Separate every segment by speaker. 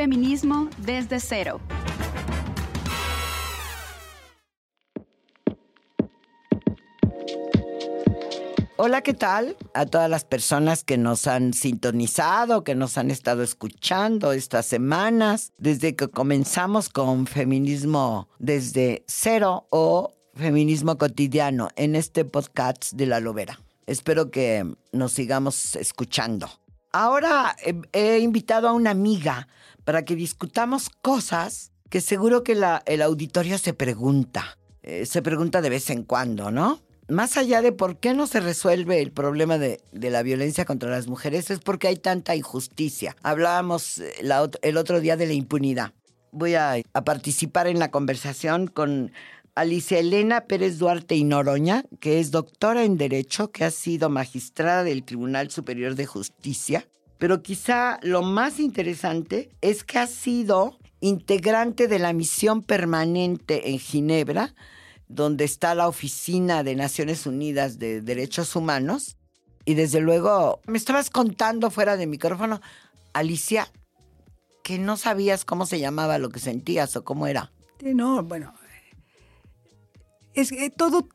Speaker 1: Feminismo desde cero.
Speaker 2: Hola, ¿qué tal? A todas las personas que nos han sintonizado, que nos han estado escuchando estas semanas, desde que comenzamos con feminismo desde cero o feminismo cotidiano en este podcast de la Lobera. Espero que nos sigamos escuchando. Ahora he, he invitado a una amiga para que discutamos cosas que seguro que el auditorio se pregunta. Eh, se pregunta de vez en cuando, ¿no? más allá de por qué no se resuelve el problema de, la violencia contra las mujeres, es porque hay tanta injusticia. Hablábamos eh, el otro día de la impunidad. Voy a, a participar en la conversación con Alicia Elena Pérez Duarte y Noroña, que es doctora en Derecho, que ha sido magistrada del Tribunal Superior de Justicia. Pero quizá lo más interesante es que ha sido integrante de la misión permanente en Ginebra, donde está la Oficina de Naciones Unidas de Derechos Humanos. Y desde luego, me estabas contando fuera de micrófono, Alicia, que no sabías cómo se llamaba lo que sentías o cómo era.
Speaker 3: No, bueno, es que todo,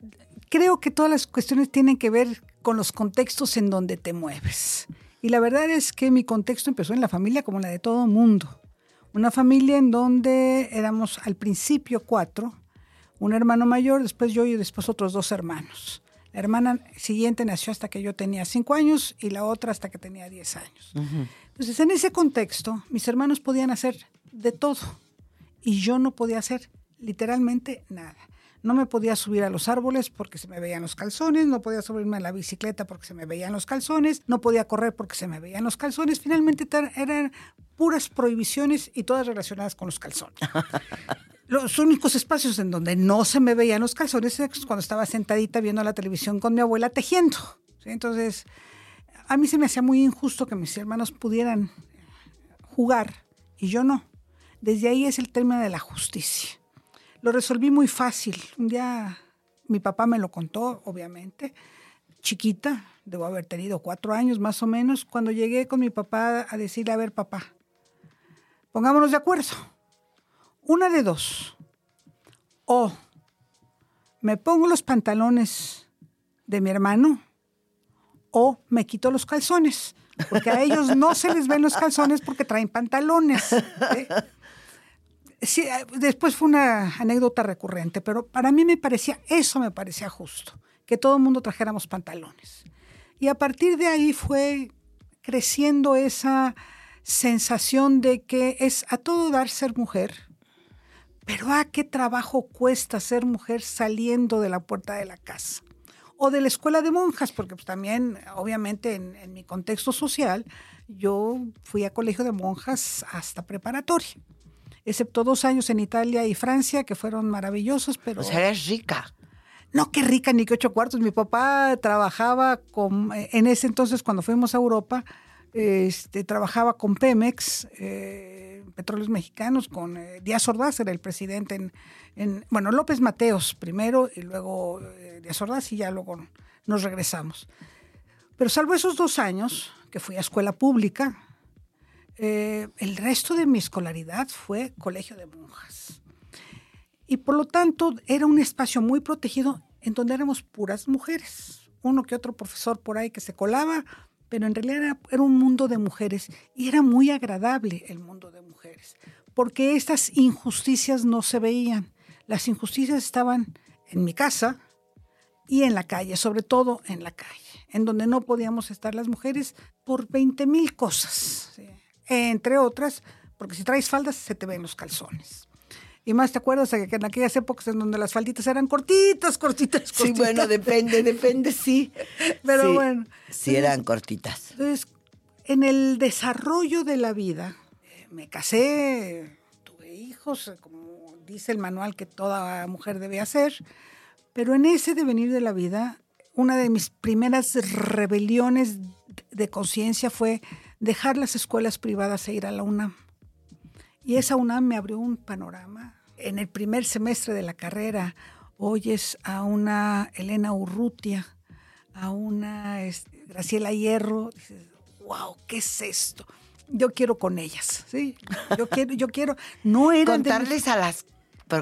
Speaker 3: creo que todas las cuestiones tienen que ver con los contextos en donde te mueves. Y la verdad es que mi contexto empezó en la familia como la de todo mundo. Una familia en donde éramos al principio cuatro, un hermano mayor, después yo y después otros dos hermanos. La hermana siguiente nació hasta que yo tenía cinco años y la otra hasta que tenía diez años. Entonces, en ese contexto, mis hermanos podían hacer de todo y yo no podía hacer literalmente nada. No me podía subir a los árboles porque se me veían los calzones, no podía subirme a la bicicleta porque se me veían los calzones, no podía correr porque se me veían los calzones. Finalmente eran puras prohibiciones y todas relacionadas con los calzones. Los únicos espacios en donde no se me veían los calzones es cuando estaba sentadita viendo la televisión con mi abuela tejiendo. ¿sí? Entonces, a mí se me hacía muy injusto que mis hermanos pudieran jugar y yo no. Desde ahí es el término de la justicia. Lo resolví muy fácil. Un día mi papá me lo contó, obviamente, chiquita, debo haber tenido cuatro años más o menos, cuando llegué con mi papá a decirle, a ver papá, pongámonos de acuerdo. Una de dos. O me pongo los pantalones de mi hermano o me quito los calzones. Porque a ellos no se les ven los calzones porque traen pantalones. ¿sí? Eh, después fue una anécdota recurrente, pero para mí me parecía, eso me parecía justo, que todo el mundo trajéramos pantalones. Y a partir de ahí fue creciendo esa sensación de que es a todo dar ser mujer, pero a qué trabajo cuesta ser mujer saliendo de la puerta de la casa o de la escuela de monjas, porque pues, también, obviamente, en, en mi contexto social, yo fui a colegio de monjas hasta preparatoria, excepto dos años en Italia y Francia, que fueron maravillosos, pero...
Speaker 2: O sea, eres rica.
Speaker 3: No, qué rica, ni qué ocho cuartos. Mi papá trabajaba con, eh, en ese entonces, cuando fuimos a Europa, este, trabajaba con Pemex, eh, Petróleos Mexicanos, con eh, Díaz Ordaz, era el presidente en, en- bueno, López Mateos primero y luego eh, Díaz Ordaz y ya luego nos regresamos. Pero salvo esos dos años que fui a escuela pública, eh, el resto de mi escolaridad fue colegio de monjas. Y por lo tanto era un espacio muy protegido en donde éramos puras mujeres. Uno que otro profesor por ahí que se colaba, pero en realidad era, un mundo de mujeres y era muy agradable el mundo de mujeres, porque estas injusticias no se veían. Las injusticias estaban en mi casa y en la calle, sobre todo en la calle, en donde no podíamos estar las mujeres por 20 mil cosas. Entre otras, porque si traes faldas se te ven los calzones. Y más te acuerdas de que en aquellas épocas en donde las falditas eran cortitas, cortitas, cortitas.
Speaker 2: Sí, bueno, depende, depende, sí.
Speaker 3: Pero
Speaker 2: Sí,
Speaker 3: bueno.
Speaker 2: Sí, eran cortitas.
Speaker 3: Entonces, en el desarrollo de la vida, me casé, tuve hijos, como dice el manual que toda mujer debe hacer, pero en ese devenir de la vida, una de mis primeras rebeliones de conciencia fue dejar las escuelas privadas e ir a la UNAM. Y esa UNAM me abrió un panorama. En el primer semestre de la carrera oyes a una Elena Urrutia, a una este, Graciela Hierro, dices, wow, ¿qué es esto? Yo quiero con ellas, ¿sí? Yo quiero, yo quiero, no eran
Speaker 2: Contarles a las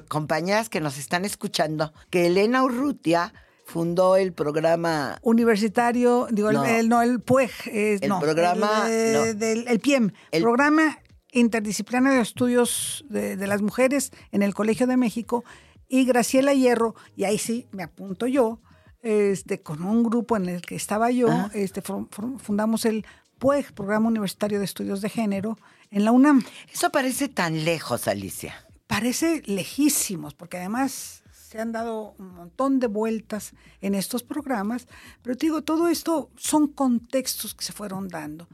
Speaker 2: compañeras que nos están escuchando que Elena Urrutia fundó el programa
Speaker 3: universitario, digo, el, no, el PUEG,
Speaker 2: el programa,
Speaker 3: el, del, el PIEM, el programa interdisciplinario de estudios de, las mujeres en el Colegio de México y Graciela Hierro, y ahí sí me apunto yo, este, con un grupo en el que estaba yo, ah. este, fundamos el PUEG, Programa Universitario de Estudios de Género, en la UNAM.
Speaker 2: Eso parece tan lejos, Alicia.
Speaker 3: Parece lejísimos, porque además se han dado un montón de vueltas en estos programas, pero te digo, todo esto son contextos que se fueron dando.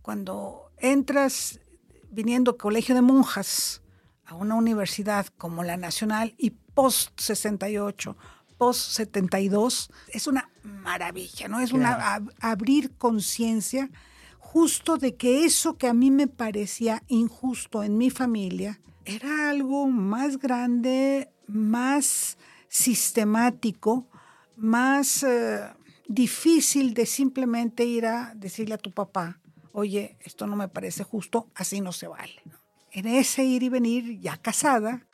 Speaker 3: Cuando entras viniendo colegio de monjas a una universidad como la Nacional y post 68, post 72, es una maravilla, ¿no? Es una abrir conciencia justo de que eso que a mí me parecía injusto en mi familia era algo más grande, más sistemático, más eh, difícil de simplemente ir a decirle a tu papá, oye, esto no me parece justo, así no se vale. En ese ir y venir, ya casada,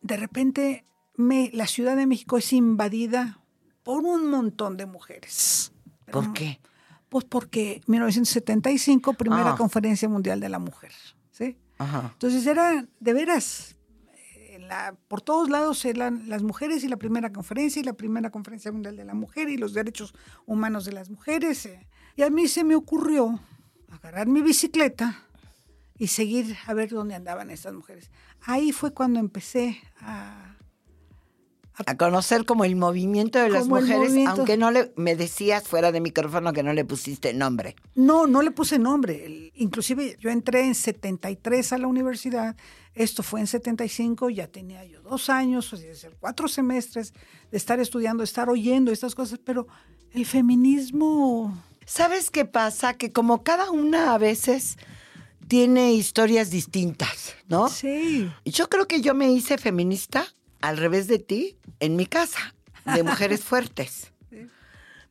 Speaker 3: de repente me, la Ciudad de México es invadida por un montón de mujeres.
Speaker 2: ¿Por qué?
Speaker 3: Pues porque 1975, primera ah. conferencia mundial de la mujer. Entonces era, de veras, por todos lados eran las mujeres y la primera conferencia y la primera conferencia mundial de la mujer y los derechos humanos de las mujeres. Eh. Y a mí se me ocurrió agarrar mi bicicleta y seguir a ver dónde andaban estas mujeres. Ahí fue cuando empecé a
Speaker 2: a conocer como el movimiento de las mujeres, aunque no le me decías fuera de micrófono que no le pusiste nombre.
Speaker 3: No, no le puse nombre. Inclusive yo entré en 73 a la universidad, esto fue en 75, ya tenía yo dos años, o sea, cuatro semestres de estar estudiando, de estar oyendo estas cosas, pero el feminismo...
Speaker 2: ¿Sabes qué pasa? Que como cada una a veces tiene historias distintas, ¿no?
Speaker 3: Sí.
Speaker 2: Yo creo que yo me hice feminista al revés de ti, en mi casa, de mujeres fuertes.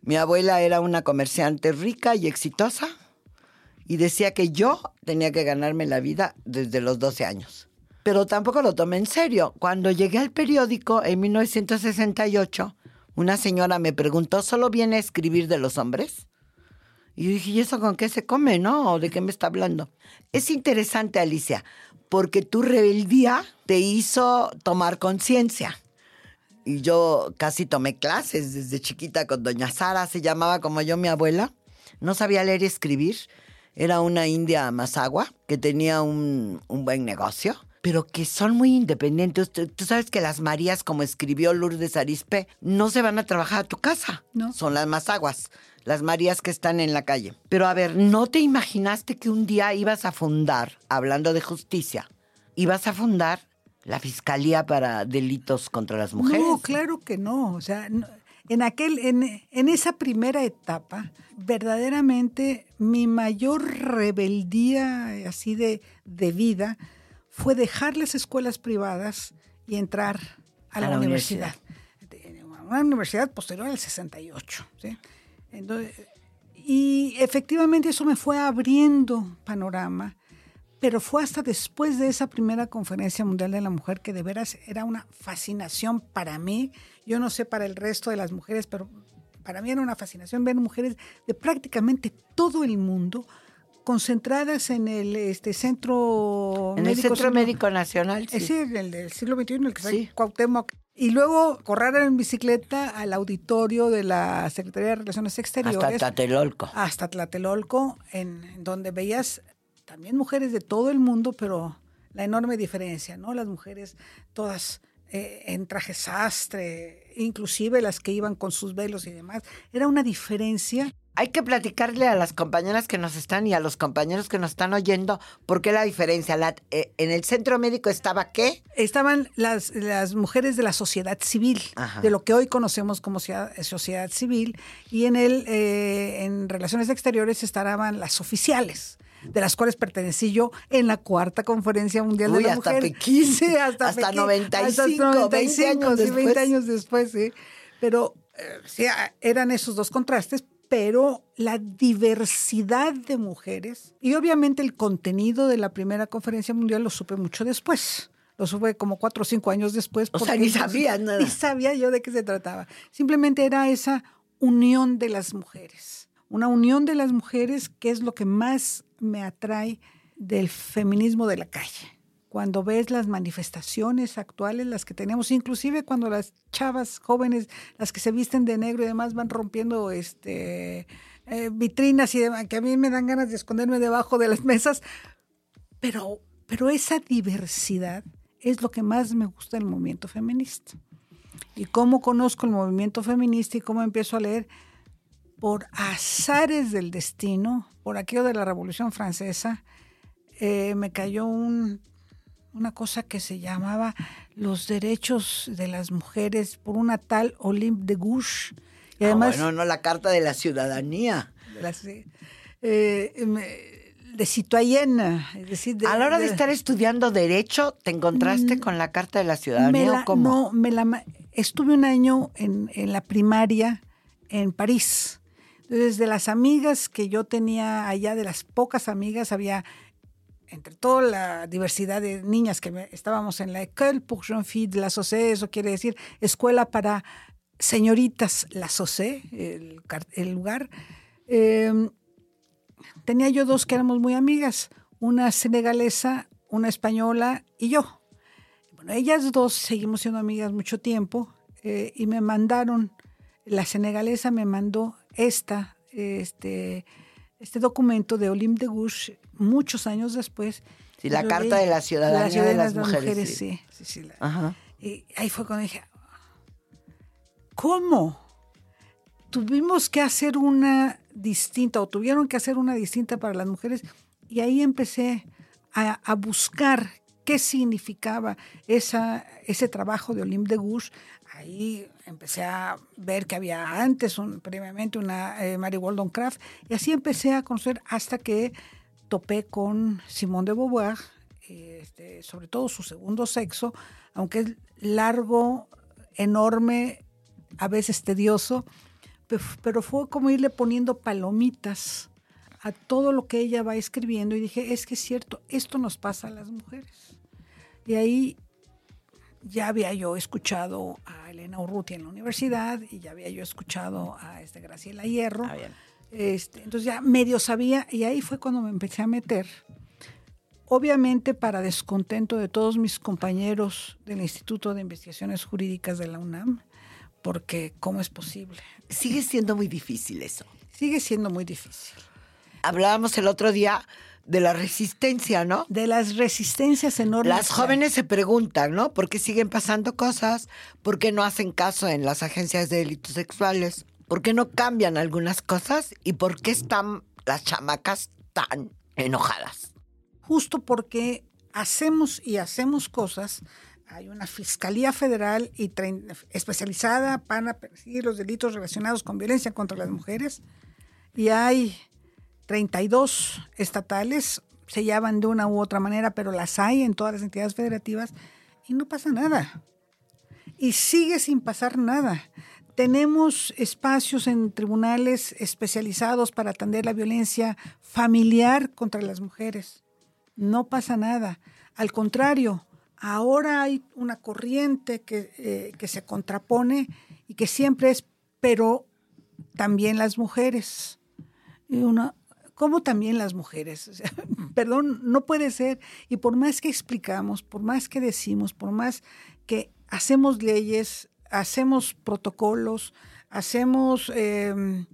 Speaker 2: Mi abuela era una comerciante rica y exitosa y decía que yo tenía que ganarme la vida desde los 12 años. Pero tampoco lo tomé en serio. Cuando llegué al periódico en 1968, una señora me preguntó, ¿solo viene a escribir de los hombres? Y yo dije, ¿y eso con qué se come, no? ¿De qué me está hablando? Es interesante, Alicia, porque tu rebeldía te hizo tomar conciencia. Y yo casi tomé clases desde chiquita con doña Sara, se llamaba como yo mi abuela. No sabía leer y escribir. Era una india masagua que tenía un, buen negocio, pero que son muy independientes. Tú, sabes que las Marías, como escribió Lourdes Arispe, no se van a trabajar a tu casa.
Speaker 3: No.
Speaker 2: Son las masaguas las Marías que están en la calle. Pero a ver, ¿no te imaginaste que un día ibas a fundar, hablando de justicia, ibas a fundar la Fiscalía para Delitos contra las Mujeres?
Speaker 3: No, claro que no. O sea, en, aquel, en, esa primera etapa, verdaderamente mi mayor rebeldía así de, de vida fue dejar las escuelas privadas y entrar a, la, universidad. universidad. Una universidad posterior al 68. ¿sí? Y efectivamente eso me fue abriendo panorama, pero fue hasta después de esa primera conferencia mundial de la mujer que de veras era una fascinación para mí. Yo no sé para el resto de las mujeres, pero para mí era una fascinación ver mujeres de prácticamente todo el mundo concentradas en el este centro
Speaker 2: en médico, el centro médico nacional
Speaker 3: sí. sí el del siglo XXI el que sí. Cuauhtémoc y luego correr en bicicleta al auditorio de la Secretaría de Relaciones Exteriores.
Speaker 2: Hasta Tlatelolco.
Speaker 3: Hasta Tlatelolco, en, donde veías también mujeres de todo el mundo, pero la enorme diferencia, ¿no? Las mujeres todas eh, en traje sastre, inclusive las que iban con sus velos y demás. Era una diferencia
Speaker 2: Hay que platicarle a las compañeras que nos están y a los compañeros que nos están oyendo por qué la diferencia. La- eh, en el centro médico estaba qué?
Speaker 3: Estaban las, las mujeres de la sociedad civil,
Speaker 2: Ajá.
Speaker 3: de lo que hoy conocemos como sociedad, sociedad civil, y en el eh, en relaciones exteriores estaban las oficiales, de las cuales pertenecí yo en la cuarta conferencia mundial
Speaker 2: Uy,
Speaker 3: de la
Speaker 2: hasta
Speaker 3: mujer.
Speaker 2: Pekín.
Speaker 3: Sí, hasta,
Speaker 2: Hasta
Speaker 3: Pekín.
Speaker 2: 95,
Speaker 3: hasta
Speaker 2: 20 años
Speaker 3: sí,
Speaker 2: después.
Speaker 3: 20 años después, sí. Pero eh, sí, ah, eran esos dos contrastes, pero la diversidad de mujeres y obviamente el contenido de la primera conferencia mundial lo supe mucho después. Lo supe como cuatro o cinco años después.
Speaker 2: O sea, ni sabías nada.
Speaker 3: Ni sabía yo de qué se trataba. Simplemente era esa unión de las mujeres. Una unión de las mujeres que es lo que más me atrae del feminismo de la calle. Cuando ves las manifestaciones actuales, las que tenemos, inclusive cuando las chavas jóvenes, las que se visten de negro y demás, van rompiendo este, eh, vitrinas y demás, que a mí me dan ganas de esconderme debajo de las mesas, pero, pero esa diversidad es lo que más me gusta del movimiento feminista. Y cómo conozco el movimiento feminista y cómo empiezo a leer por azares del destino, por aquello de la Revolución Francesa, eh, me cayó un- una cosa que se llamaba los derechos de las mujeres por una tal Olympe de Gouges. Y además,
Speaker 2: Ah, bueno, no la carta de la ciudadanía.
Speaker 3: las- eh, de citoyenne, es decir, de-
Speaker 2: a la hora de
Speaker 3: de-
Speaker 2: estar estudiando derecho, ¿te encontraste con la carta de la ciudadanía
Speaker 3: Me
Speaker 2: o
Speaker 3: la-
Speaker 2: cómo?
Speaker 3: No, me la, estuve un año en, en la primaria en París. Entonces, de las amigas que yo tenía allá, de las pocas amigas, había, entre toda la diversidad de niñas que estábamos en la École pour jeunes filles de la Société, eso quiere decir escuela para señoritas la Société, el, el lugar. Eh, tenía yo dos que éramos muy amigas, una senegalesa, una española y yo. Bueno, ellas dos seguimos siendo amigas mucho tiempo eh, y me mandaron, la senegalesa me mandó esta, este, este documento de Olympe de Gouges muchos años después.
Speaker 2: Sí, la carta de la ciudadanía de las mujeres,
Speaker 3: sí. sí, sí, la-
Speaker 2: Ajá.
Speaker 3: y ahí fue cuando dije, ¿cómo? Tuvimos que hacer una distinta o tuvieron que hacer una distinta para las mujeres y ahí empecé a, a buscar qué significaba esa, ese trabajo de Olympe de Gouges. Ahí empecé a ver que había antes, un, previamente, una eh, Mary Wollstonecraft y así empecé a conocer hasta que topé con Simone de Beauvoir, este, sobre todo su segundo sexo, aunque es largo, enorme, a veces tedioso, pe- pero fue como irle poniendo palomitas a todo lo que ella va escribiendo y dije, es que es cierto, esto nos pasa a las mujeres. Y ahí ya había yo escuchado a Elena Urruti en la universidad y ya había yo escuchado a este Graciela Hierro.
Speaker 2: Ah.
Speaker 3: Este, entonces ya medio sabía y ahí fue cuando me empecé a meter. Obviamente para descontento de todos mis compañeros del Instituto de Investigaciones Jurídicas de la UNAM, porque ¿cómo es posible?
Speaker 2: Sigue siendo muy difícil eso.
Speaker 3: Sigue siendo muy difícil.
Speaker 2: Hablábamos el otro día de la resistencia, ¿no?
Speaker 3: De las resistencias enormes.
Speaker 2: Las jóvenes se preguntan, ¿no? ¿Por qué siguen pasando cosas? ¿Por qué no hacen caso en las agencias de delitos sexuales? ¿Por qué no cambian algunas cosas? ¿Y por qué están las chamacas tan enojadas?
Speaker 3: justo porque hacemos y hacemos cosas. Hay una Fiscalía Federal y especializada para perseguir los delitos relacionados con violencia contra las mujeres. Y hay 32 estatales, se llaman de una u otra manera, pero las hay en todas las entidades federativas y no pasa nada. Y sigue sin pasar nada. Tenemos espacios en tribunales especializados para atender la violencia familiar contra las mujeres no pasa nada. Al contrario, ahora hay una corriente que, eh, que se contrapone y que siempre es, pero también las mujeres. Y ¿Cómo también las mujeres? Perdón, no puede ser. Y por más que explicamos, por más que decimos, por más que hacemos leyes, hacemos protocolos, hacemos eh,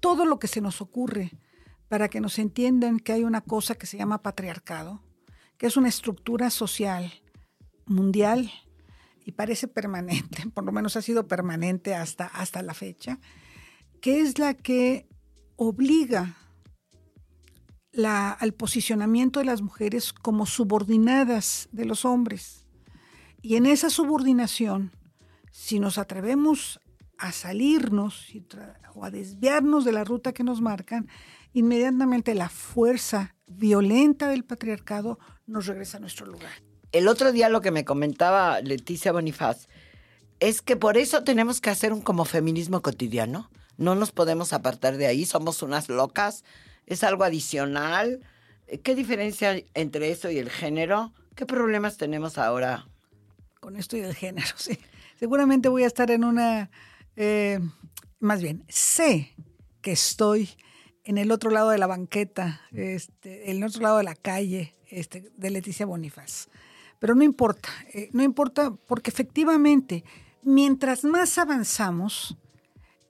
Speaker 3: todo lo que se nos ocurre para que nos entiendan que hay una cosa que se llama patriarcado, que es una estructura social mundial y parece permanente, por lo menos ha sido permanente hasta, hasta la fecha, que es la que obliga al posicionamiento de las mujeres como subordinadas de los hombres. Y en esa subordinación, si nos atrevemos a salirnos o a desviarnos de la ruta que nos marcan, inmediatamente la fuerza violenta del patriarcado nos regresa a nuestro lugar.
Speaker 2: El otro día lo que me comentaba Leticia Bonifaz es que por eso tenemos que hacer un como feminismo cotidiano. No nos podemos apartar de ahí, somos unas locas, es algo adicional. ¿Qué diferencia entre eso y el género? ¿Qué problemas tenemos ahora?
Speaker 3: Con esto y el género, sí. Seguramente voy a estar en una, eh, más bien, sé que estoy en el otro lado de la banqueta, este, en el otro lado de la calle este, de Leticia Bonifaz. Pero no importa, eh, no importa porque efectivamente, mientras más avanzamos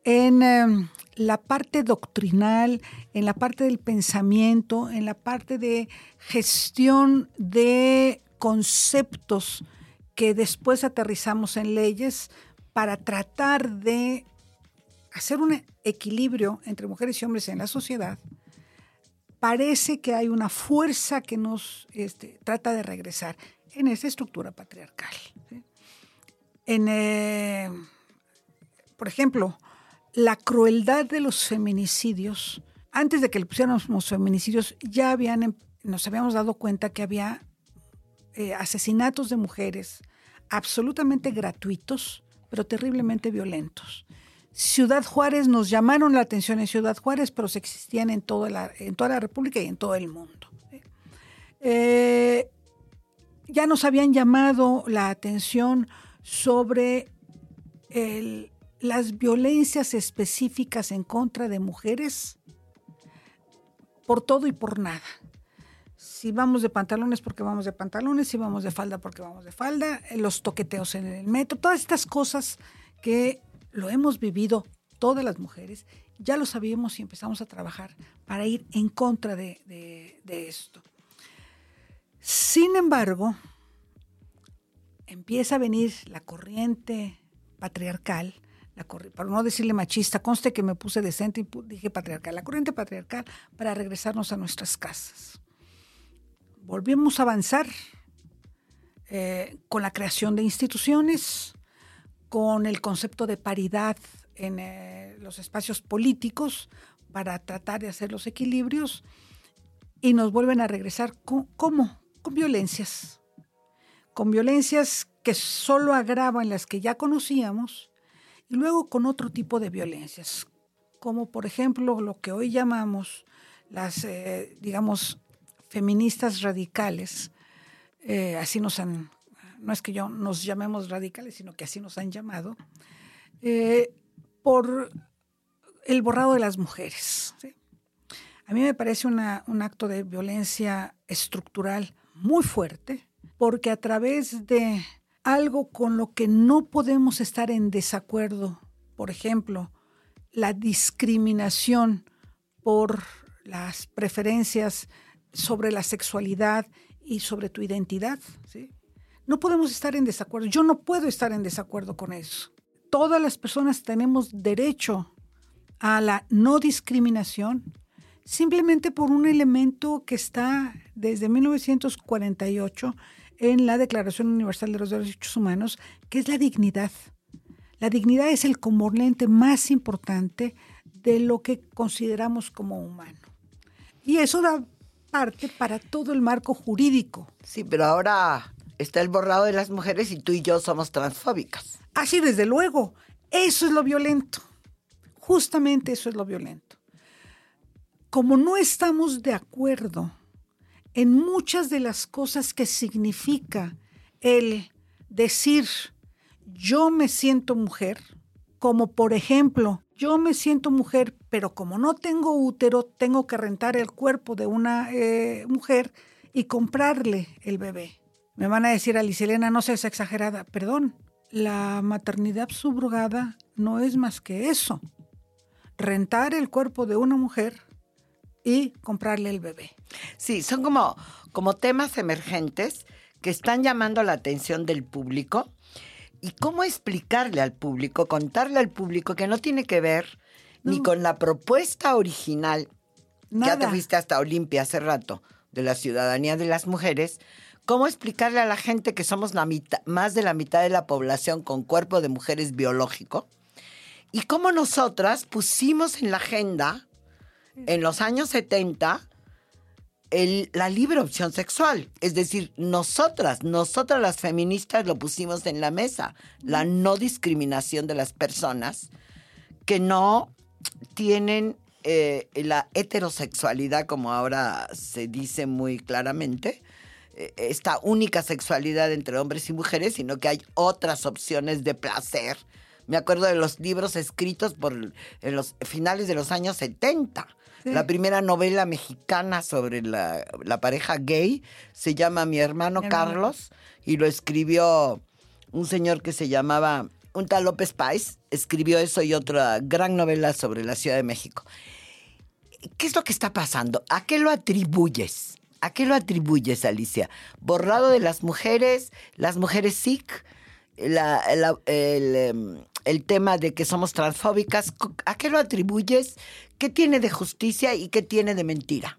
Speaker 3: en em, la parte doctrinal, en la parte del pensamiento, en la parte de gestión de conceptos que después aterrizamos en leyes para tratar de hacer un equilibrio entre mujeres y hombres en la sociedad, parece que hay una fuerza que nos este, trata de regresar en esa estructura patriarcal. En, eh, por ejemplo, la crueldad de los feminicidios, antes de que le pusiéramos feminicidios, ya habían, nos habíamos dado cuenta que había eh, asesinatos de mujeres absolutamente gratuitos, pero terriblemente violentos. Ciudad Juárez nos llamaron la atención en Ciudad Juárez, pero se existían en toda la, en toda la República y en todo el mundo. Eh, ya nos habían llamado la atención sobre las violencias específicas en contra de mujeres por todo y por nada. Si vamos de pantalones porque vamos de pantalones, si vamos de falda porque vamos de falda, los toqueteos en el metro, todas estas cosas que lo hemos vivido todas las mujeres, ya lo sabíamos y empezamos a trabajar para ir en contra de, esto. Sin embargo, empieza a venir la corriente patriarcal, la para no decirle machista, conste que me puse decente y dije patriarcal, la corriente patriarcal para regresarnos a nuestras casas. Volvimos a avanzar eh, con la creación de instituciones, con el concepto de paridad en eh, los espacios políticos para tratar de hacer los equilibrios y nos vuelven a regresar con, ¿cómo? Con violencias. Con violencias que solo agravan las que ya conocíamos y luego con otro tipo de violencias, como por ejemplo lo que hoy llamamos las, eh, digamos, feministas radicales, eh, así nos han no es que yo nos llamemos radicales, sino que así nos han llamado, eh, por el borrado de las mujeres. A mí me parece un acto de violencia estructural muy fuerte, porque a través de algo con lo que no podemos estar en desacuerdo, por ejemplo, la discriminación por las preferencias sobre la sexualidad y sobre tu identidad, ¿sí? No podemos estar en desacuerdo. Yo no puedo estar en desacuerdo con eso. Todas las personas tenemos derecho a la no discriminación simplemente por un elemento que está desde 1948 en la Declaración Universal de los Derechos Humanos, que es la dignidad. La dignidad es el componente más importante de lo que consideramos como humano. Y eso da parte para todo el marco jurídico.
Speaker 2: Sí, pero ahora está el borrado de las mujeres y tú y yo somos transfóbicas.
Speaker 3: Así, desde luego. Eso es lo violento. Justamente eso es lo violento. Como no estamos de acuerdo en muchas de las cosas que significa el decir yo me siento mujer, como por ejemplo, yo me siento mujer, pero como no tengo útero, tengo que rentar el cuerpo de una eh, mujer y comprarle el bebé. Me van a decir, Alice Elena, no seas exagerada. Perdón, la maternidad subrogada no es más que eso. Rentar el cuerpo de una mujer y comprarle el bebé.
Speaker 2: Sí, son como, como temas emergentes que están llamando la atención del público. ¿Y cómo explicarle al público, contarle al público que no tiene que ver ni con la propuesta original, ya te
Speaker 3: Nada.
Speaker 2: fuiste hasta Olimpia hace rato, de la ciudadanía de las mujeres, ¿cómo explicarle a la gente que somos la mitad, más de la mitad de la población con cuerpo de mujeres biológico? Y cómo nosotras pusimos en la agenda, en los años 70, el- la libre opción sexual. Es decir, nosotras, nosotras las feministas lo pusimos en la mesa, la no discriminación de las personas que no tienen eh, la heterosexualidad, como ahora se dice muy claramente, eh, esta única sexualidad entre hombres y mujeres, sino que hay otras opciones de placer. Me acuerdo de los libros escritos por en los finales de los años 70.
Speaker 3: Sí.
Speaker 2: La primera novela mexicana sobre la, la pareja gay se llama Mi hermano
Speaker 3: Mi hermano.
Speaker 2: Carlos y lo escribió un señor que se llamaba, un tal López Páez, escribió eso y otra gran novela sobre la Ciudad de México. ¿Qué es lo que está pasando? ¿A qué lo atribuyes? ¿A qué lo atribuyes, Alicia? ¿Borrado de las mujeres? ¿Las mujeres sick? La- la- el, em, el tema de que somos transfóbicas? ¿A qué lo atribuyes? ¿Qué tiene de justicia y qué tiene de mentira?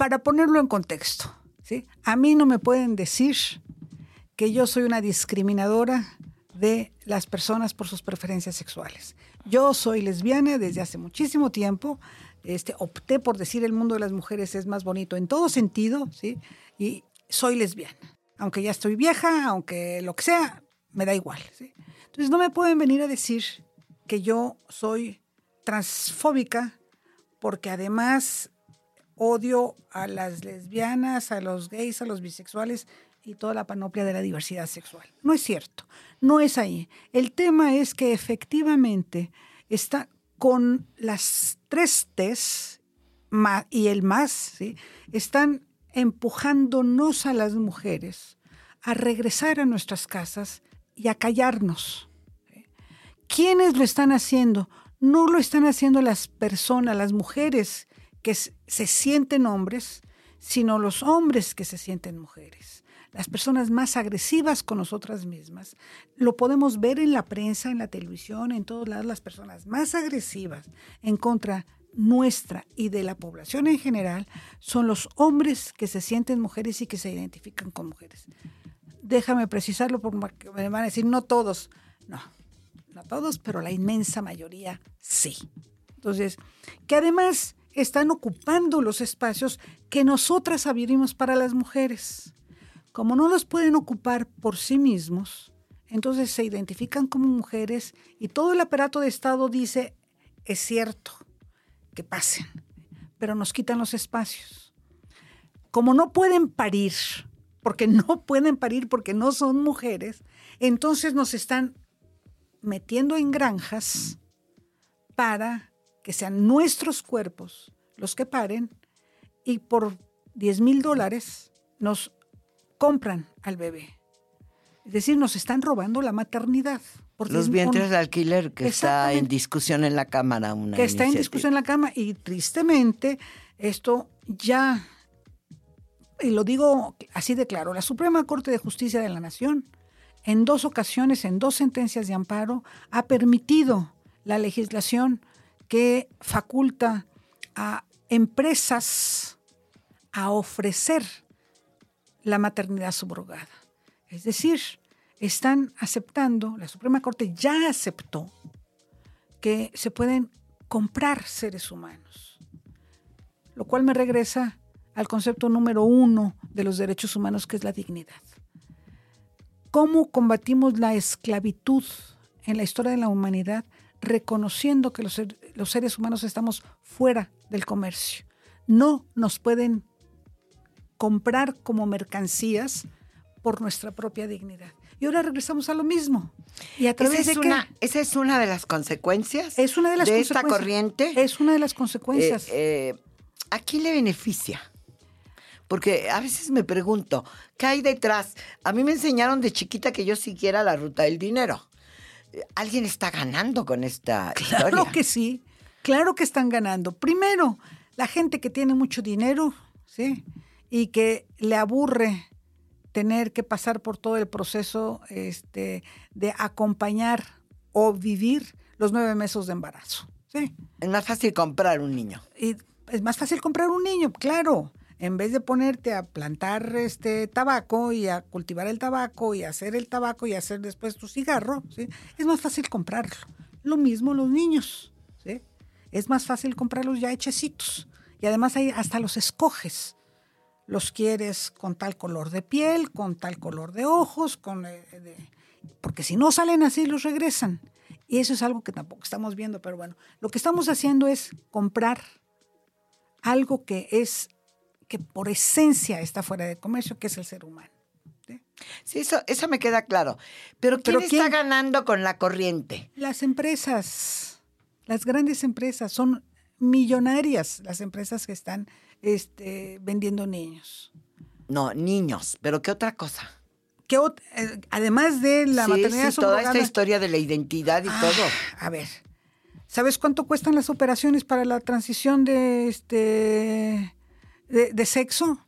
Speaker 3: para ponerlo en contexto, ¿sí? a mí no me pueden decir que yo soy una discriminadora de las personas por sus preferencias sexuales. Yo soy lesbiana desde hace muchísimo tiempo. Este, opté por decir el mundo de las mujeres es más bonito en todo sentido, ¿sí? Y soy lesbiana. Aunque ya estoy vieja, aunque lo que sea, me da igual, ¿sí? Entonces no me pueden venir a decir que yo soy transfóbica porque además odio a las lesbianas, a los gays, a los bisexuales y toda la panoplia de la diversidad sexual. No es cierto, no es ahí. El tema es que efectivamente está con las tres T's y el más, están empujándonos a las mujeres a regresar a nuestras casas y a callarnos. ¿Quiénes lo están haciendo? No lo están haciendo las personas, las mujeres que se sienten hombres, sino los hombres que se sienten mujeres. Las personas más agresivas con nosotras mismas. Lo podemos ver en la prensa, en la televisión, en todos lados. Las personas más agresivas en contra nuestra y de la población en general son los hombres que se sienten mujeres y que se identifican con mujeres. Déjame precisarlo porque me van a decir, no todos. No, no todos, pero la inmensa mayoría sí. Entonces, que además están ocupando los espacios que nosotras abrimos para las mujeres. Como no los pueden ocupar por sí mismos, entonces se identifican como mujeres y todo el aparato de Estado dice, es cierto, que pasen, pero nos quitan los espacios. Como no pueden parir, porque no pueden parir porque no son mujeres, entonces nos están metiendo en granjas para que sean nuestros cuerpos los que paren y por 10 mil dólares nos compran al bebé. Es decir, nos están robando la maternidad.
Speaker 2: Los
Speaker 3: un-
Speaker 2: vientres de alquiler que está en discusión en la Cámara. Una
Speaker 3: que está en discusión en la Cámara y tristemente esto ya, y lo digo así de claro, la Suprema Corte de Justicia de la Nación en dos ocasiones, en dos sentencias de amparo, ha permitido la legislación que faculta a empresas a ofrecer la maternidad subrogada. Es decir, están aceptando, la Suprema Corte ya aceptó que se pueden comprar seres humanos. Lo cual me regresa al concepto número uno de los derechos humanos, que es la dignidad. ¿Cómo combatimos la esclavitud en la historia de la humanidad reconociendo que los, los seres humanos estamos fuera del comercio? No nos pueden comprar como mercancías por nuestra propia dignidad. Y ahora regresamos a lo mismo. ¿Y a través
Speaker 2: Esa es,
Speaker 3: de qué?
Speaker 2: una, esa es una de las consecuencias
Speaker 3: Es una de las
Speaker 2: esta
Speaker 3: consecuencias.
Speaker 2: corriente.
Speaker 3: Es una de las consecuencias.
Speaker 2: Eh, eh, ¿A quién le beneficia? Porque a veces me pregunto, ¿qué hay detrás? A mí me enseñaron de chiquita que yo siguiera la ruta del dinero. ¿Alguien está ganando con esta
Speaker 3: Claro
Speaker 2: historia?
Speaker 3: que sí, claro que están ganando. Primero, la gente que tiene mucho dinero, ¿sí? Y que le aburre tener que pasar por todo el proceso este, de acompañar o vivir los nueve meses de embarazo, ¿sí?
Speaker 2: Es más fácil comprar un niño.
Speaker 3: Y es más fácil comprar un niño, claro. En vez de ponerte a plantar este tabaco y a cultivar el tabaco y hacer el tabaco y hacer después tu cigarro, ¿sí? es más fácil comprarlo. Lo mismo los niños, ¿sí? Es más fácil comprarlos ya hechecitos. Y además ahí hasta los escoges. Los quieres con tal color de piel, con tal color de ojos, con eh, de- porque si no salen así los regresan. Y eso es algo que tampoco estamos viendo, pero bueno, lo que estamos haciendo es comprar algo que es que por esencia está fuera de comercio, que es el ser humano. ¿sí?
Speaker 2: Sí, eso, eso me queda claro. Pero ¿quién
Speaker 3: Pero
Speaker 2: está
Speaker 3: ¿quién?
Speaker 2: ganando con la corriente?
Speaker 3: Las empresas, las grandes empresas, son millonarias las empresas que están este, vendiendo niños.
Speaker 2: No, niños. ¿Pero qué otra cosa?
Speaker 3: Ot- eh, además de la
Speaker 2: sí,
Speaker 3: maternidad
Speaker 2: sí, toda esta historia de la identidad y
Speaker 3: Ah,
Speaker 2: todo.
Speaker 3: A ver, ¿sabes cuánto cuestan las operaciones para la transición de este de, de sexo?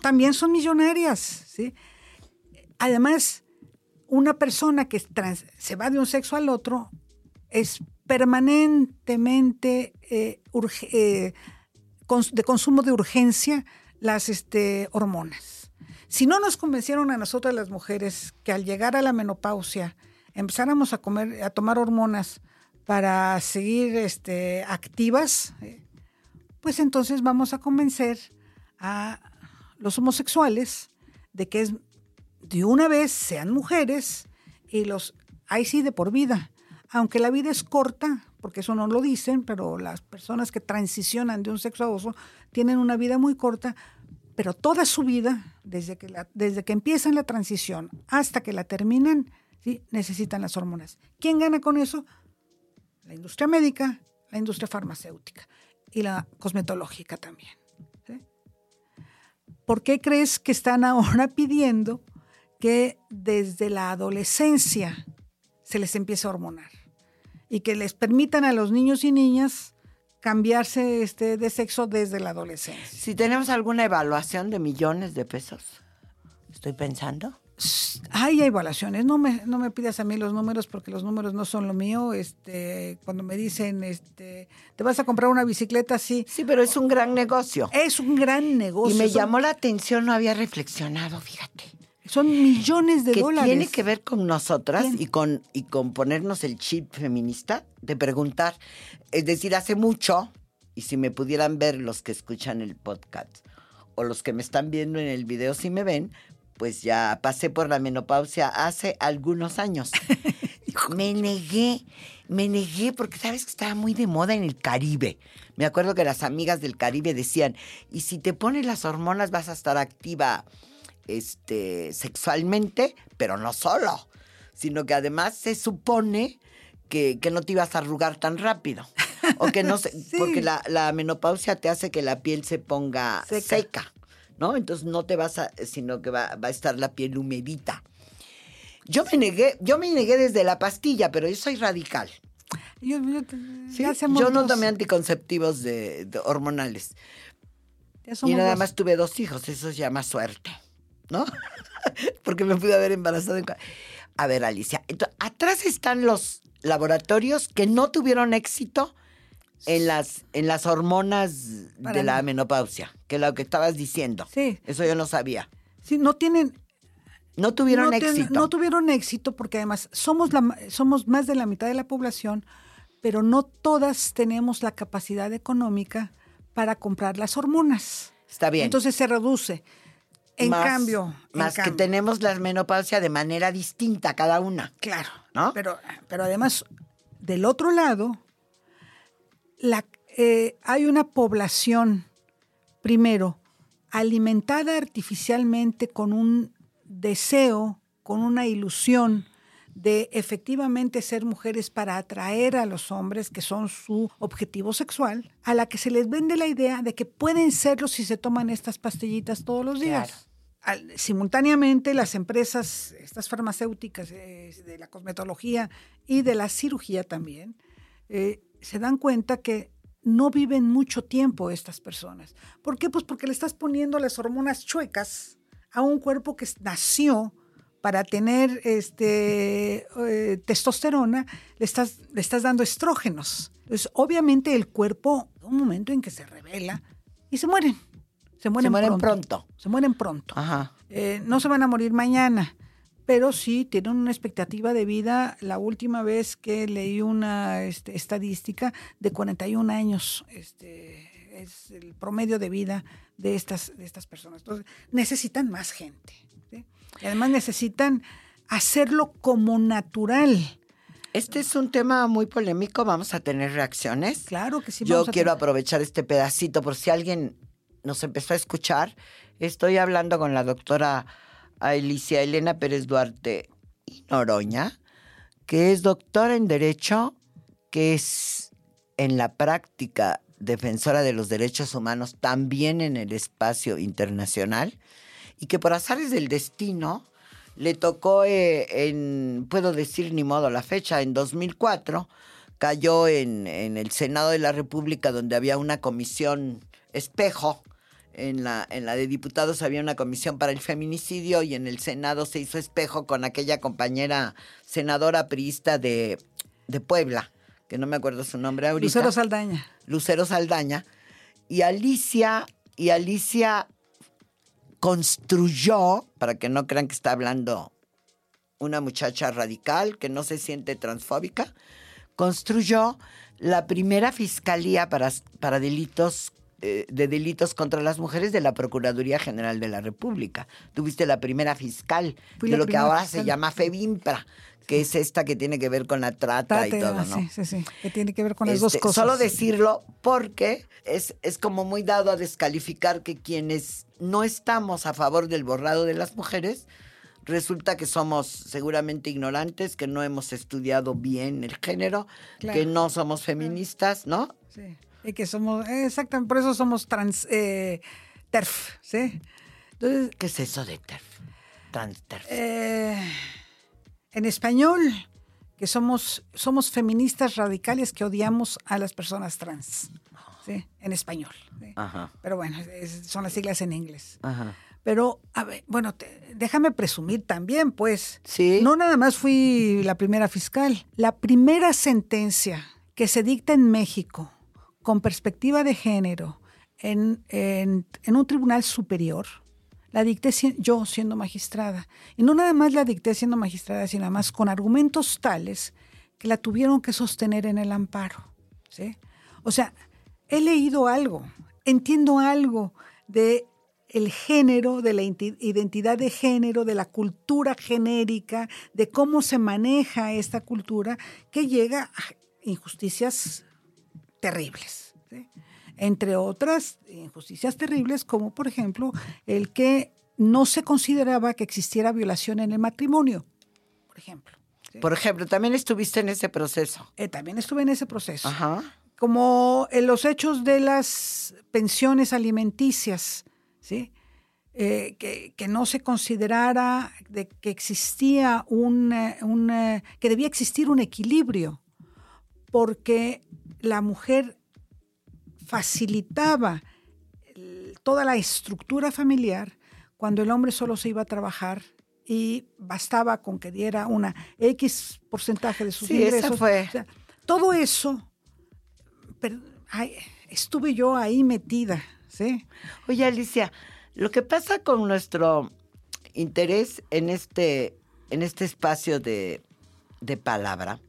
Speaker 3: También son millonarias, ¿sí? Además, una persona que trans- se va de un sexo al otro es permanentemente eh, urge- eh, cons- de consumo de urgencia las este, hormonas. Si no nos convencieron a nosotras las mujeres que al llegar a la menopausia empezáramos a comer, a tomar hormonas para seguir este, activas, eh, pues entonces vamos a convencer a los homosexuales de que es de una vez sean mujeres y los ahí sí de por vida. Aunque la vida es corta, porque eso no lo dicen, pero las personas que transicionan de un sexo a otro tienen una vida muy corta, pero toda su vida, desde que, desde que empiezan la transición hasta que la terminan, necesitan las hormonas. ¿Quién gana con eso? La industria médica, la industria farmacéutica y la cosmetológica también. ¿Por qué crees que están ahora pidiendo que desde la adolescencia se les empiece a hormonar y que les permitan a los niños y niñas cambiarse este, de sexo desde la adolescencia?
Speaker 2: Si tenemos alguna evaluación de millones de pesos, estoy pensando.
Speaker 3: Hay evaluaciones, no me, no me pidas a mí los números porque los números no son lo mío. Este, cuando me dicen, este, te vas a comprar una bicicleta, sí,
Speaker 2: Sí, pero es un gran negocio.
Speaker 3: es un gran negocio.
Speaker 2: Y me
Speaker 3: son-
Speaker 2: llamó la atención, no había reflexionado, fíjate.
Speaker 3: Son millones de
Speaker 2: que
Speaker 3: dólares.
Speaker 2: tiene que ver con nosotras
Speaker 3: Bien.
Speaker 2: y con, y con ponernos el chip feminista de preguntar. Es decir, hace mucho, y si me pudieran ver los que escuchan el podcast o los que me están viendo en el video si me ven, pues ya pasé por la menopausia hace algunos años. me negué, me negué porque sabes que estaba muy de moda en el Caribe. Me acuerdo que las amigas del Caribe decían, y si te pones las hormonas vas a estar activa este, sexualmente, pero no solo, sino que además se supone que, que no te ibas a arrugar tan rápido. O que no se,
Speaker 3: Sí.
Speaker 2: porque la, la menopausia te hace que la piel se ponga
Speaker 3: Seca.
Speaker 2: seca, ¿no? Entonces no te vas a, sino que va, va a estar la piel humedita. Yo me negué, yo me negué desde la pastilla, pero yo soy radical.
Speaker 3: Yo, yo-
Speaker 2: ¿sí?
Speaker 3: ya hacemos
Speaker 2: Yo no tomé anticonceptivos de, de hormonales. Y nada
Speaker 3: dos.
Speaker 2: más tuve dos hijos, eso se llama suerte, ¿no? Porque me pude haber embarazado. en A ver, Alicia, atrás están los laboratorios que no tuvieron éxito en las, en las hormonas
Speaker 3: Para
Speaker 2: de la menopausia, que es lo que estabas diciendo.
Speaker 3: Sí.
Speaker 2: Eso yo no sabía.
Speaker 3: Sí, no tienen,
Speaker 2: No tuvieron
Speaker 3: no, ten-
Speaker 2: éxito.
Speaker 3: no tuvieron éxito porque además somos, la, somos más de la mitad de la población, pero no todas tenemos la capacidad económica para comprar las hormonas.
Speaker 2: Está bien.
Speaker 3: Entonces se reduce. En
Speaker 2: Más-
Speaker 3: cambio, en
Speaker 2: Más que tenemos la menopausia de manera distinta cada una.
Speaker 3: Claro,
Speaker 2: ¿No?
Speaker 3: Pero, pero además, del otro lado, la, eh, hay una población, primero, alimentada artificialmente con un deseo, con una ilusión de efectivamente ser mujeres para atraer a los hombres, que son su objetivo sexual, a la que se les vende la idea de que pueden serlo si se toman estas pastillitas todos los días.
Speaker 2: Claro.
Speaker 3: Simultáneamente, las empresas, estas farmacéuticas eh, de la cosmetología y de la cirugía también, eh, se dan cuenta que no viven mucho tiempo estas personas. ¿Por qué? Pues porque le estás poniendo las hormonas chuecas a un cuerpo que nació para tener este, eh, testosterona, le estás, le estás dando estrógenos. Entonces, obviamente el cuerpo, un momento en que se revela y se mueren. Se mueren,
Speaker 2: Se mueren
Speaker 3: pronto.
Speaker 2: pronto.
Speaker 3: Se mueren pronto.
Speaker 2: Ajá.
Speaker 3: Eh, no se van a morir mañana, pero sí tienen una expectativa de vida. La última vez que leí una este, estadística de 41 años este, es el promedio de vida de estas, de estas personas. Entonces, necesitan más gente. ¿sí? Y además necesitan hacerlo como natural.
Speaker 2: Este es un tema muy polémico, vamos a tener reacciones.
Speaker 3: Claro que sí.
Speaker 2: Yo quiero
Speaker 3: tener-
Speaker 2: aprovechar este pedacito por si alguien nos empezó a escuchar. Estoy hablando con la doctora Alicia Elena Pérez Duarte y Noroña, que es doctora en Derecho, que es en la práctica defensora de los derechos humanos también en el espacio internacional y que por azares del destino le tocó eh, en, puedo decir ni modo la fecha, en 2004 cayó en el Senado de la República donde había una comisión espejo. En la, en la de diputados había una comisión para el feminicidio y en el Senado se hizo espejo con aquella compañera senadora priista de, de Puebla, que no me acuerdo su nombre ahorita.
Speaker 3: Lucero Saldaña.
Speaker 2: Lucero Saldaña, y Alicia, y Alicia construyó, para que no crean que está hablando una muchacha radical que no se siente transfóbica, construyó la primera fiscalía para, para delitos eh, de delitos contra las mujeres de la Procuraduría General de la República. Tuviste la primera fiscal
Speaker 3: Fui
Speaker 2: de lo que ahora
Speaker 3: fiscal.
Speaker 2: se llama FEBIMPRA, que es esta que tiene que ver con la trata y todo, ¿no?
Speaker 3: Sí, sí, sí. Que tiene que ver con las dos
Speaker 2: Este,
Speaker 3: cosas.
Speaker 2: Solo decirlo porque es, es como muy dado a descalificar que quienes no estamos a favor del borrado de las mujeres, resulta que somos seguramente ignorantes, que no hemos estudiado bien el género,
Speaker 3: Claro.
Speaker 2: que no somos feministas, ¿no?
Speaker 3: Sí. Y que somos, exactamente, por eso somos trans, eh, TERF, ¿sí? Entonces,
Speaker 2: ¿Qué es eso de TERF? Trans TERF.
Speaker 3: eh, en español, que somos, somos feministas radicales que odiamos a las personas trans, ¿sí? En español. ¿sí?
Speaker 2: Ajá,
Speaker 3: Pero bueno, es- son las siglas en inglés.
Speaker 2: ajá.
Speaker 3: Pero, a ver, bueno, te- déjame presumir también, pues.
Speaker 2: Sí.
Speaker 3: No nada más fui la primera fiscal. La primera sentencia que se dicta en México con perspectiva de género en, un tribunal superior, la dicté yo siendo magistrada. Y no nada más la dicté siendo magistrada, sino además con argumentos tales que la tuvieron que sostener en el amparo. ¿sí? O sea, he leído algo, entiendo algo de el género, de la identidad de género, de la cultura genérica, de cómo se maneja esta cultura, que llega a injusticias terribles. ¿sí? Entre otras injusticias terribles, como por ejemplo el que no se consideraba que existiera violación en el matrimonio, por ejemplo. ¿sí?
Speaker 2: Por ejemplo, también estuviste en ese proceso.
Speaker 3: Eh, también estuve en ese proceso
Speaker 2: Ajá.
Speaker 3: como en los hechos de las pensiones alimenticias, ¿sí? eh, que, que, no se considerara de que existía un, eh, un, que debía existir un equilibrio, porque la mujer facilitaba toda la estructura familiar cuando el hombre solo se iba a trabajar y bastaba con que diera una X porcentaje de sus
Speaker 2: sí,
Speaker 3: ingresos.
Speaker 2: fue.
Speaker 3: todo eso, pero, ay, estuve yo ahí metida, ¿sí?
Speaker 2: Oye, Alicia, lo que pasa con nuestro interés en este, en este espacio de, de palabra,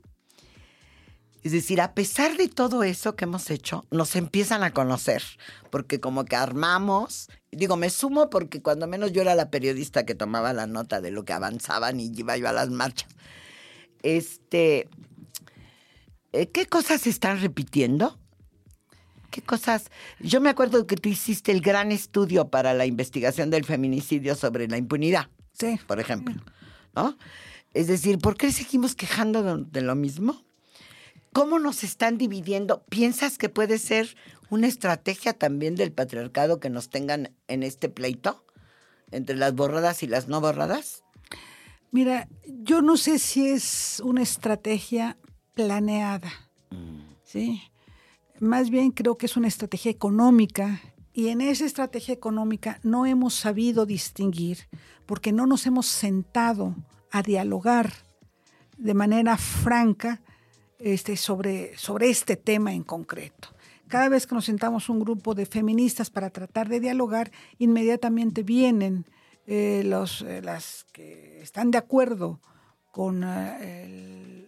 Speaker 2: es decir, a pesar de todo eso que hemos hecho, nos empiezan a conocer, porque como que armamos, digo, me sumo porque cuando menos yo era la periodista que tomaba la nota de lo que avanzaban y iba yo a las marchas. Este, eh, ¿qué cosas se están repitiendo? ¿Qué cosas? Yo me acuerdo que tú hiciste el gran estudio para la investigación del feminicidio sobre la impunidad.
Speaker 3: Sí.
Speaker 2: Por ejemplo. ¿No? Es decir, ¿por qué seguimos quejando de lo mismo? ¿Cómo nos están dividiendo? ¿Piensas que puede ser una estrategia también del patriarcado que nos tengan en este pleito entre las borradas y las no borradas?
Speaker 3: Mira, yo no sé si es una estrategia planeada, ¿sí? Más bien creo que es una estrategia económica y en esa estrategia económica no hemos sabido distinguir porque no nos hemos sentado a dialogar de manera franca este, sobre, sobre este tema en concreto. Cada vez que nos sentamos un grupo de feministas para tratar de dialogar, inmediatamente vienen eh, los, eh, las que están de acuerdo con, eh, el,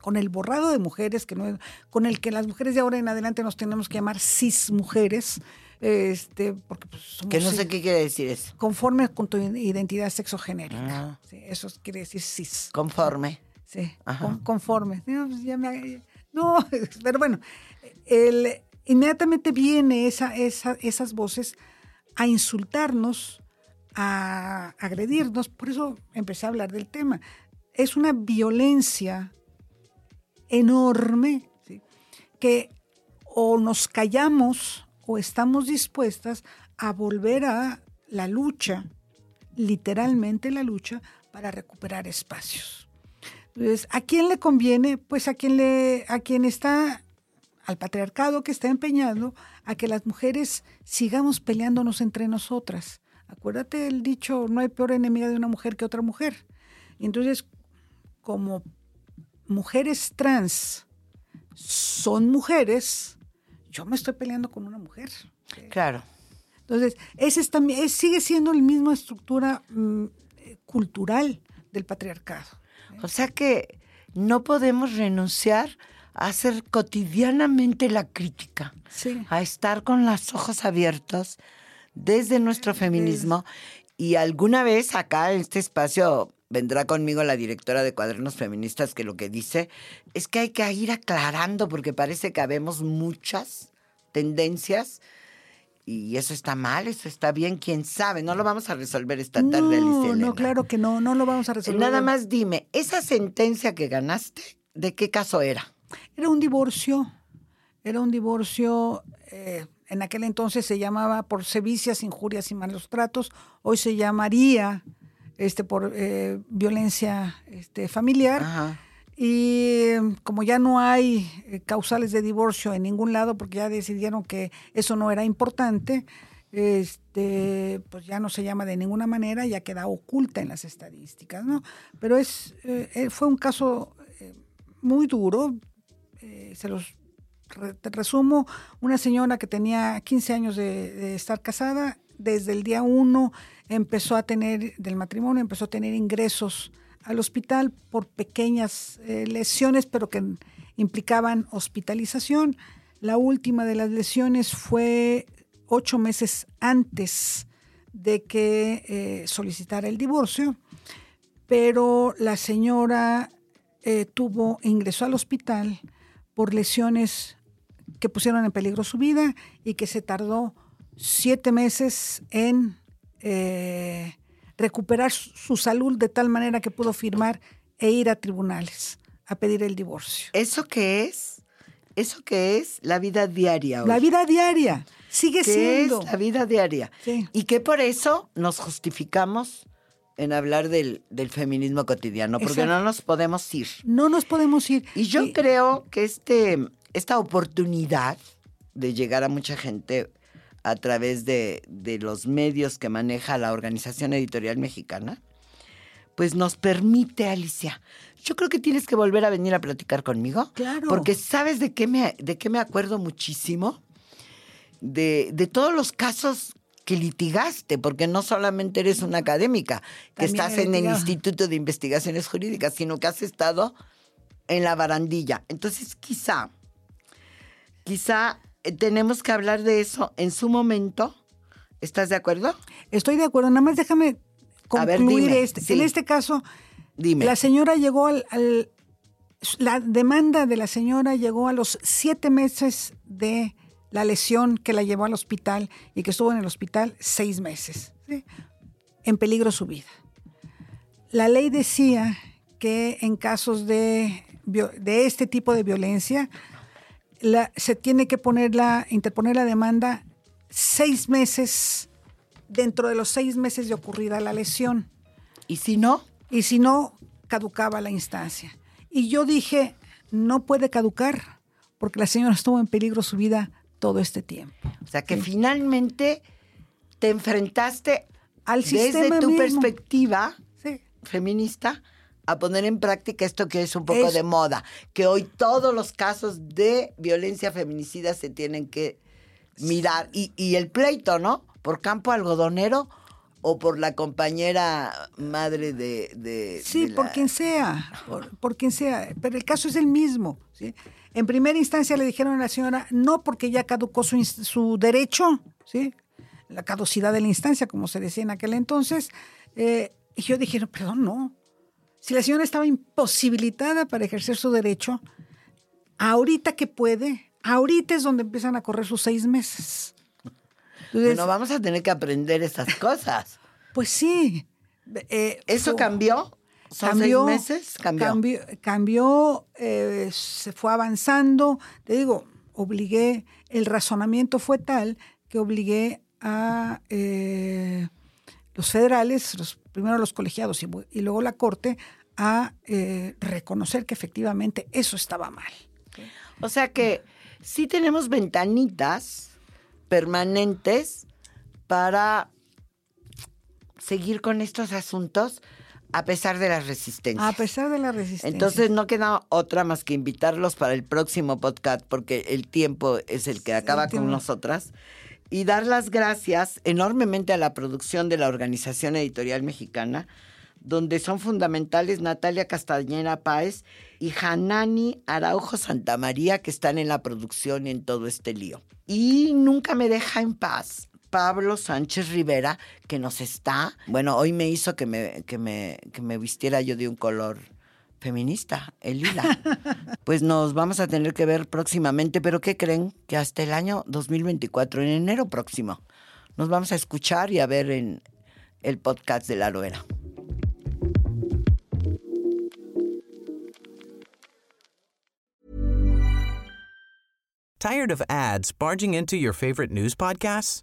Speaker 3: con el borrado de mujeres, que no, con el que las mujeres de ahora en adelante nos tenemos que llamar cis mujeres, este, porque pues, somos,
Speaker 2: que no sé qué quiere decir eso.
Speaker 3: Conforme con tu identidad sexogenérica.
Speaker 2: Ah.
Speaker 3: Sí, eso quiere decir cis.
Speaker 2: Conforme.
Speaker 3: Sí, con, conforme. No, pues ya me, no, pero bueno, el, inmediatamente viene esa, esa, esas voces a insultarnos, a agredirnos. Por eso empecé a hablar del tema. Es una violencia enorme ¿sí? que o nos callamos o estamos dispuestas a volver a la lucha, literalmente la lucha, para recuperar espacios. Entonces, ¿a quién le conviene? Pues a quien le, a quien está, al patriarcado que está empeñado a que las mujeres sigamos peleándonos entre nosotras. Acuérdate el dicho, no hay peor enemiga de una mujer que otra mujer. Y entonces, como mujeres trans son mujeres, yo me estoy peleando con una mujer.
Speaker 2: Claro.
Speaker 3: Entonces, ese es, sigue siendo la misma estructura mm, cultural del patriarcado.
Speaker 2: O sea que no podemos renunciar a hacer cotidianamente la crítica,
Speaker 3: Sí.
Speaker 2: a estar con los ojos abiertos desde nuestro feminismo. Y alguna vez acá en este espacio vendrá conmigo la directora de Cuadernos Feministas que lo que dice es que hay que ir aclarando porque parece que habemos muchas tendencias y eso está mal, eso está bien, quién sabe, no lo vamos a resolver esta tarde, Alicia
Speaker 3: No,
Speaker 2: Elena.
Speaker 3: no, claro que no, no lo vamos a resolver.
Speaker 2: Nada más dime, esa sentencia que ganaste, ¿de qué caso era?
Speaker 3: Era un divorcio, era un divorcio, eh, en aquel entonces se llamaba por sevicias, injurias y malos tratos, hoy se llamaría este, por eh, violencia este, familiar.
Speaker 2: Ajá.
Speaker 3: Y eh, como ya no hay eh, causales de divorcio en ningún lado, porque ya decidieron que eso no era importante, este, pues ya no se llama de ninguna manera, ya queda oculta en las estadísticas, ¿no? Pero es, eh, eh, fue un caso eh, muy duro, se los re- resumo, una señora que tenía 15 años de, de estar casada, desde el día uno empezó a tener, del matrimonio, empezó a tener ingresos al hospital por pequeñas eh, lesiones, pero que implicaban hospitalización. La última de las lesiones fue ocho meses antes de que eh, solicitara el divorcio, pero la señora eh, tuvo, ingresó al hospital por lesiones que pusieron en peligro su vida y que se tardó siete meses en recuperar su salud de tal manera que pudo firmar e ir a tribunales a pedir el divorcio.
Speaker 2: ¿Eso qué es? ¿Eso qué es? La vida diaria.
Speaker 3: La
Speaker 2: hoy.
Speaker 3: vida diaria. Sigue
Speaker 2: ¿Qué
Speaker 3: siendo.
Speaker 2: es la vida diaria?
Speaker 3: Sí.
Speaker 2: Y que por eso nos justificamos en hablar del, del feminismo cotidiano, porque
Speaker 3: Exacto.
Speaker 2: no nos podemos ir.
Speaker 3: No nos podemos ir.
Speaker 2: Y yo creo que este, esta oportunidad de llegar a mucha gente a través de, de los medios que maneja la Organización Editorial Mexicana, pues nos permite, Alicia. Yo creo que tienes que volver a venir a platicar conmigo.
Speaker 3: Claro.
Speaker 2: Porque sabes de qué me, de qué me acuerdo muchísimo? De, de todos los casos que litigaste, porque no solamente eres una académica, que
Speaker 3: También
Speaker 2: estás en el. Instituto de Investigaciones Jurídicas, sino que has estado en la barandilla. Entonces, quizá, quizá tenemos que hablar de eso en su momento. ¿Estás de acuerdo?
Speaker 3: Estoy de acuerdo. Nada más déjame
Speaker 2: ver,
Speaker 3: concluir
Speaker 2: dime,
Speaker 3: este.
Speaker 2: sí.
Speaker 3: En este caso,
Speaker 2: Dime.
Speaker 3: la señora llegó al, al- La demanda de la señora llegó a los siete meses de la lesión que la llevó al hospital y que estuvo en el hospital seis meses. ¿sí? En peligro su vida. La ley decía que en casos de, de este tipo de violencia la- se tiene que poner la, interponer la demanda seis meses dentro de los seis meses de ocurrida la lesión
Speaker 2: ¿Y si no?
Speaker 3: y si no caducaba la instancia. Y yo dije, no puede caducar porque la señora estuvo en peligro su vida todo este tiempo.
Speaker 2: O sea, que finalmente te enfrentaste
Speaker 3: Al
Speaker 2: desde
Speaker 3: sistema
Speaker 2: tu
Speaker 3: mismo.
Speaker 2: perspectiva
Speaker 3: Sí.
Speaker 2: feminista a poner en práctica esto que es un poco
Speaker 3: Es-
Speaker 2: de moda, que hoy todos los casos de violencia feminicida se tienen que mirar. Y, y el pleito, ¿no? Por campo algodonero o por la compañera madre de... de-
Speaker 3: Sí,
Speaker 2: de
Speaker 3: por
Speaker 2: la-
Speaker 3: quien sea, por, por quien sea, pero el caso es el mismo. ¿sí? En primera instancia le dijeron a la señora, no porque ya caducó su, su derecho, ¿sí? la caducidad de la instancia, como se decía en aquel entonces, eh, y yo dije, no, perdón, no. Si la señora estaba imposibilitada para ejercer su derecho, ahorita que puede, ahorita es donde empiezan a correr sus seis meses. Entonces,
Speaker 2: Bueno, vamos a tener que aprender esas cosas.
Speaker 3: pues sí. eh,
Speaker 2: ¿Eso cambió? ¿Son
Speaker 3: cambió,
Speaker 2: seis meses? Cambió.
Speaker 3: Cambió, cambió, eh, se fue avanzando. Te digo, obligué, el razonamiento fue tal que obligué a eh, los federales, los, primero los colegiados y, luego la corte, a eh, reconocer que efectivamente eso estaba mal.
Speaker 2: O sea que sí tenemos ventanitas permanentes para seguir con estos asuntos a pesar de las resistencias.
Speaker 3: A pesar de la resistencia.
Speaker 2: Entonces no queda otra más que invitarlos para el próximo podcast porque el tiempo es el que acaba con nosotras y dar las gracias enormemente a la producción de la Organización Editorial Mexicana donde son fundamentales Natalia Castañera Páez y Hanani Araujo Santamaría que están en la producción y en todo este lío. Y nunca me deja en paz Pablo Sánchez Rivera, que nos está, bueno, hoy me hizo que me, que me, que me vistiera yo de un color feminista, el lila. Pues nos vamos a tener que ver próximamente, pero ¿qué creen? Que hasta el año 2024, en enero próximo, nos vamos a escuchar y a ver en el podcast de La Loera.
Speaker 4: Tired of ads barging into your favorite news podcasts?